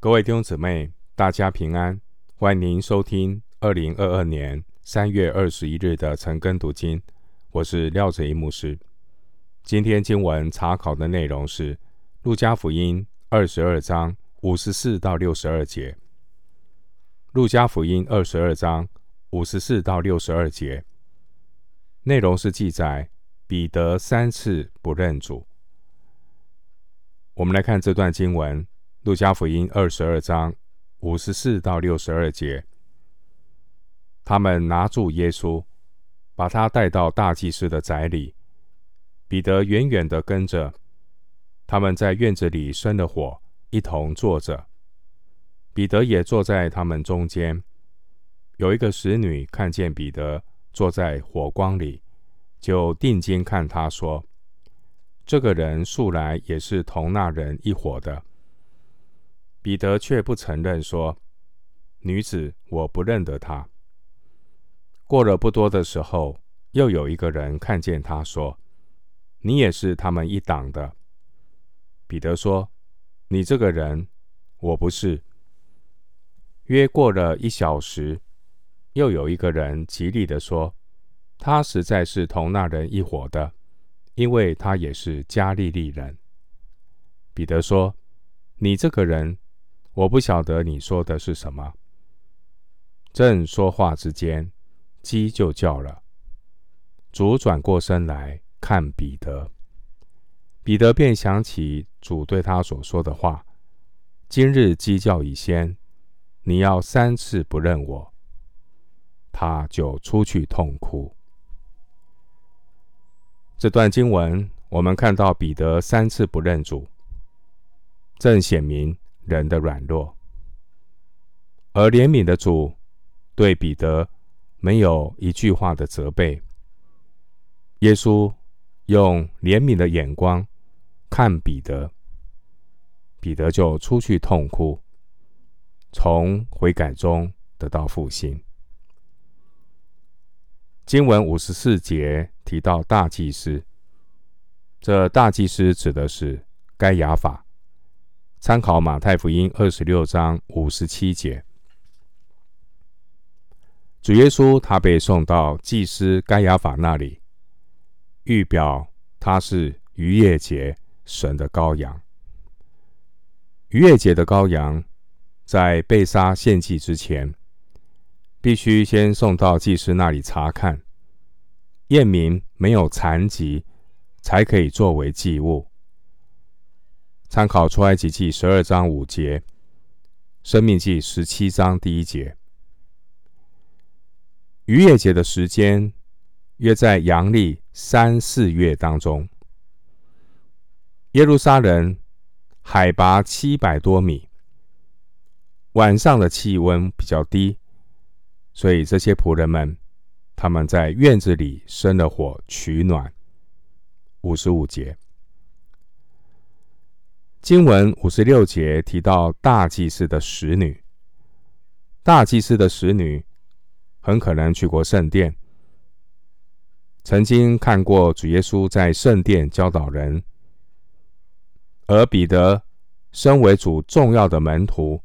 各位弟兄姊妹，大家平安！欢迎您收听二零二二年三月二十一日的晨更读经。我是廖哲一牧师。今天经文查考的内容是《路加福音》二十二章五十四到六十二节。《路加福音》二十二章五十四到六十二节内容是记载彼得三次不认主。我们来看这段经文。路加福音二十二章五十四到六十二节，他们拿住耶稣，把他带到大祭司的宅里。彼得远远的跟着。他们在院子里生了火，一同坐着。彼得也坐在他们中间。有一个使女看见彼得坐在火光里，就定睛看他说：“这个人素来也是同那人一伙的。”彼得却不承认，说：“女子，我不认得他。”过了不多的时候，又有一个人看见他，说：“你也是他们一党的。”彼得说：“你这个人，我不是。”约过了一小时，又有一个人极力地说：“他实在是同那人一伙的，因为他也是加利利人。”彼得说：“你这个人。”我不晓得你说的是什么。正说话之间，鸡就叫了。主转过身来看彼得，彼得便想起主对他所说的话：“今日鸡叫已先，你要三次不认我。”他就出去痛哭。这段经文，我们看到彼得三次不认主，正显明。人的软弱，而怜悯的主对彼得没有一句话的责备。耶稣用怜悯的眼光看彼得，彼得就出去痛哭，从悔改中得到复兴。经文五十四节提到大祭司，这大祭司指的是该亚法。参考马太福音二十六章五十七节，主耶稣他被送到祭司该亚法那里，预表他是逾越节神的羔羊。逾越节的羔羊在被杀献祭之前，必须先送到祭司那里查看，验明没有残疾，才可以作为祭物。参考出埃及记十二章五节，生命记十七章第一节。逾越节的时间约在阳历三四月当中。耶路撒冷海拔七百多米，晚上的气温比较低，所以这些仆人们他们在院子里生了火取暖。五十五节。经文五十六节提到大祭司的使女，大祭司的使女很可能去过圣殿，曾经看过主耶稣在圣殿教导人，而彼得身为主重要的门徒，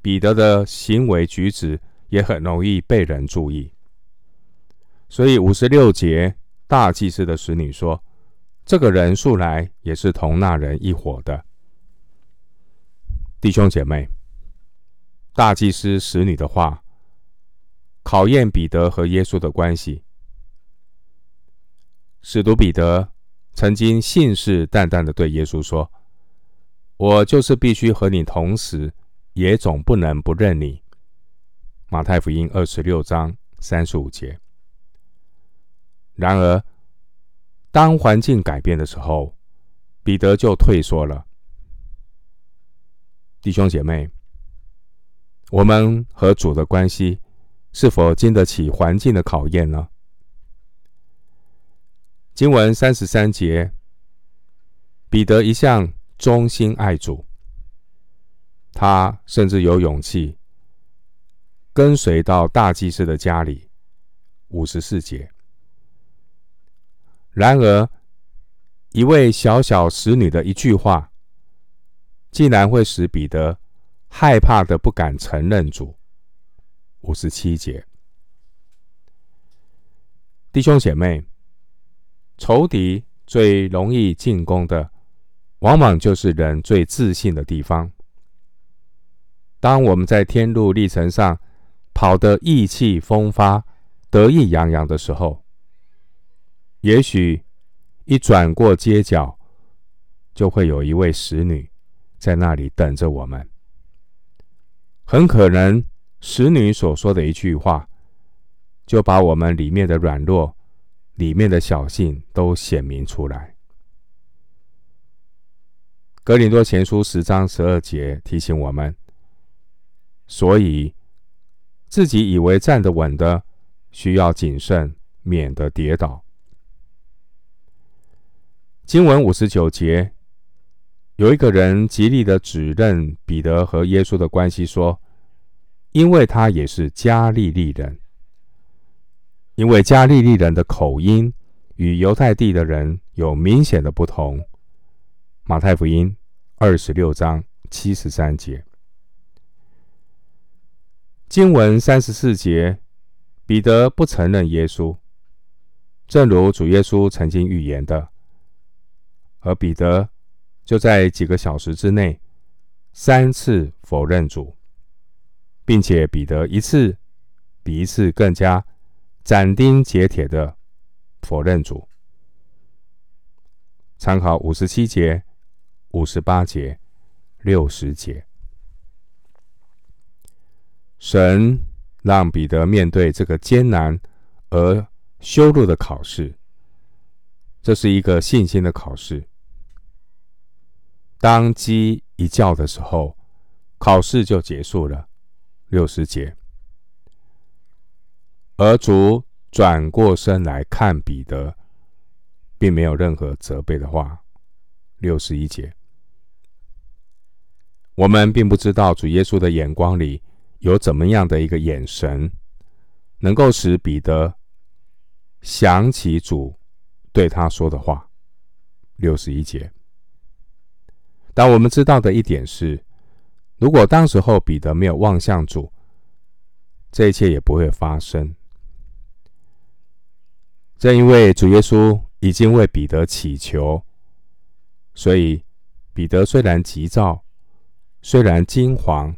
彼得的行为举止也很容易被人注意，所以五十六节大祭司的使女说。这个人素来也是同那人一伙的。弟兄姐妹，大祭司使女的话，考验彼得和耶稣的关系。使徒彼得曾经信誓旦旦的对耶稣说：“我就是必须和你同时，也总不能不认你。”马太福音二十六章三十五节。然而，当环境改变的时候，彼得就退缩了。弟兄姐妹，我们和主的关系是否经得起环境的考验呢？经文三十三节，彼得一向忠心爱主，他甚至有勇气跟随到大祭司的家里。五十四节。然而，一位小小使女的一句话，竟然会使彼得害怕的不敢承认主。五十七节，弟兄姐妹，仇敌最容易进攻的，往往就是人最自信的地方。当我们在天路历程上跑得意气风发、得意洋洋的时候，也许一转过街角，就会有一位使女在那里等着我们。很可能使女所说的一句话，就把我们里面的软弱、里面的小性都显明出来。哥林多前书十章十二节提醒我们。所以，自己以为站得稳的，需要谨慎，免得跌倒。经文五十九节，有一个人极力的指认彼得和耶稣的关系，说：“因为他也是加利利人，因为加利利人的口音与犹太地的人有明显的不同。”马太福音二十六章七十三节。经文三十四节，彼得不承认耶稣，正如主耶稣曾经预言的，而彼得就在几个小时之内三次否认主，并且彼得一次比一次更加斩钉截铁的否认主。参考五十七节、五十八节、六十节。神让彼得面对这个艰难而羞辱的考试，这是一个信心的考试。当鸡一叫的时候，考试就结束了。六十节，而主转过身来看彼得，并没有任何责备的话。六十一节，我们并不知道主耶稣的眼光里。有怎么样的一个眼神，能够使彼得想起主对他说的话？六十一节。但我们知道的一点是，如果当时候彼得没有望向主，这一切也不会发生。正因为主耶稣已经为彼得祈求，所以彼得虽然急躁，虽然惊惶。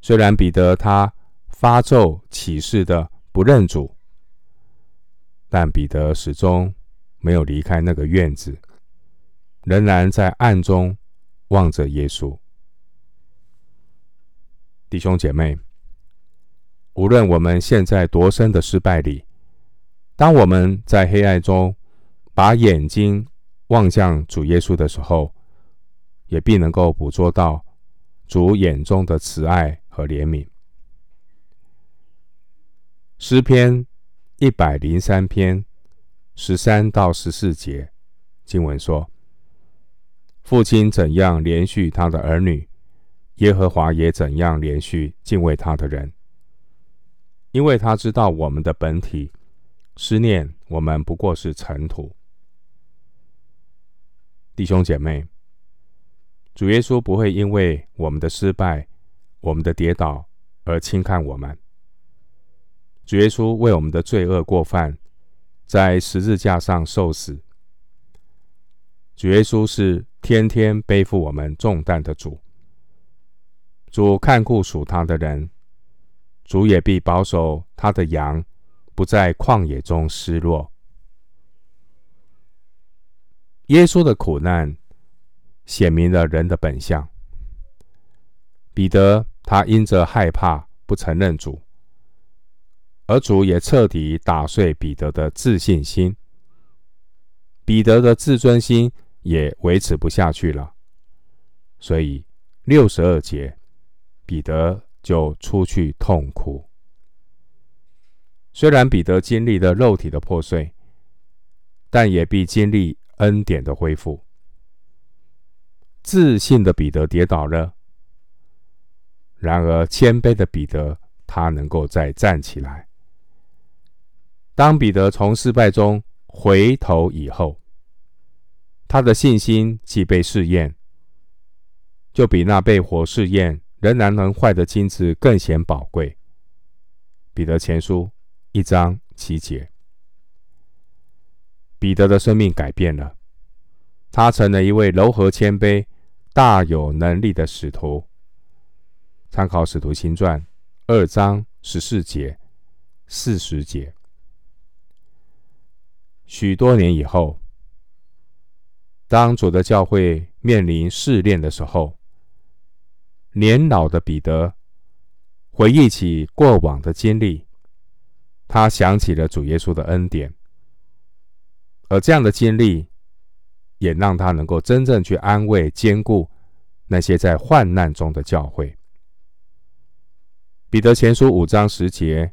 虽然彼得他发咒起誓的不认主，但彼得始终没有离开那个院子，仍然在暗中望着耶稣。弟兄姐妹，无论我们现在多深的失败里，当我们在黑暗中把眼睛望向主耶稣的时候，也必能够捕捉到主眼中的慈爱。和怜悯。诗篇一百零三篇十三到十四节经文说：“父亲怎样怜恤他的儿女，耶和华也怎样怜恤敬畏他的人，因为他知道我们的本体，思念我们不过是尘土。”弟兄姐妹，主耶稣不会因为我们的失败。我们的跌倒而轻看我们，主耶稣为我们的罪恶过犯在十字架上受死。主耶稣是天天背负我们重担的主，主看顾属他的人，主也必保守他的羊不在旷野中失落。耶稣的苦难显明了人的本相，彼得。他因着害怕不承认主，而主也彻底打碎彼得的自信心，彼得的自尊心也维持不下去了，所以六十二节，彼得就出去痛哭。虽然彼得经历了肉体的破碎，但也必经历恩典的恢复。自信的彼得跌倒了。然而，谦卑的彼得，他能够再站起来。当彼得从失败中回头以后，他的信心既被试验，就比那被火试验仍然能坏的金子更显宝贵。彼得前书一章七节，彼得的生命改变了，他成了一位柔和谦卑、大有能力的使徒。参考《使徒行传》二章十四节、四十节。许多年以后。当主的教会面临试炼的时候，年老的彼得回忆起过往的经历，他想起了主耶稣的恩典，而这样的经历也让他能够真正去安慰、坚固那些在患难中的教会。彼得前书五章十节，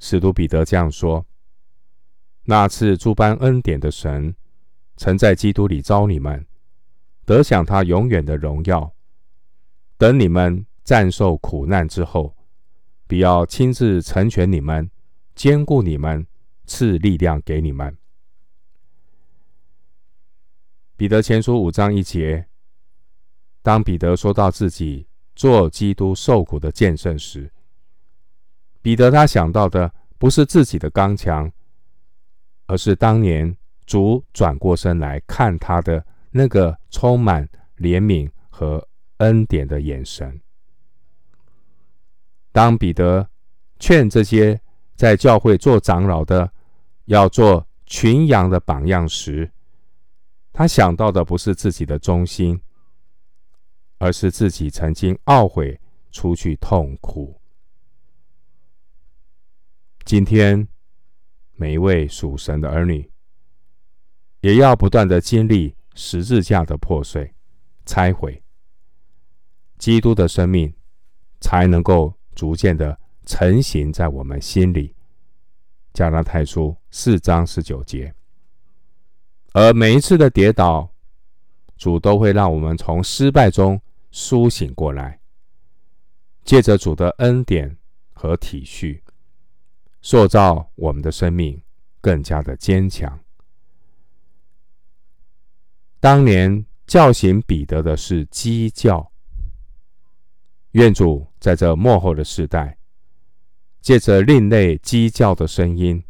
使徒彼得这样说：“那次诸般恩典的神。”曾在基督里招你们，得享他永远的荣耀。等你们战受苦难之后，必要亲自成全你们，坚固你们，赐力量给你们。彼得前书五章一节，当彼得说到自己做基督受苦的见证时，彼得他想到的不是自己的刚强，而是当年。主转过身来看他的那个充满怜悯和恩典的眼神。当彼得劝这些在教会做长老的要做群羊的榜样时，他想到的不是自己的忠心，而是自己曾经懊悔出去痛苦。今天每一位属神的儿女。也要不断的经历十字架的破碎、拆毁，基督的生命才能够逐渐的成型在我们心里。加拉太书四章十九节。而每一次的跌倒，主都会让我们从失败中苏醒过来，借着主的恩典和体恤，塑造我们的生命更加的坚强。当年叫醒彼得的是鸡叫，愿主在这末后的世代，借着另类鸡叫的声音，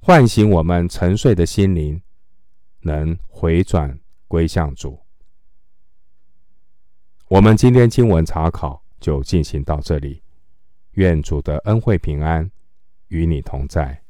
唤醒我们沉睡的心灵，能回转归向主。我们今天经文查考就进行到这里，愿主的恩惠平安与你同在。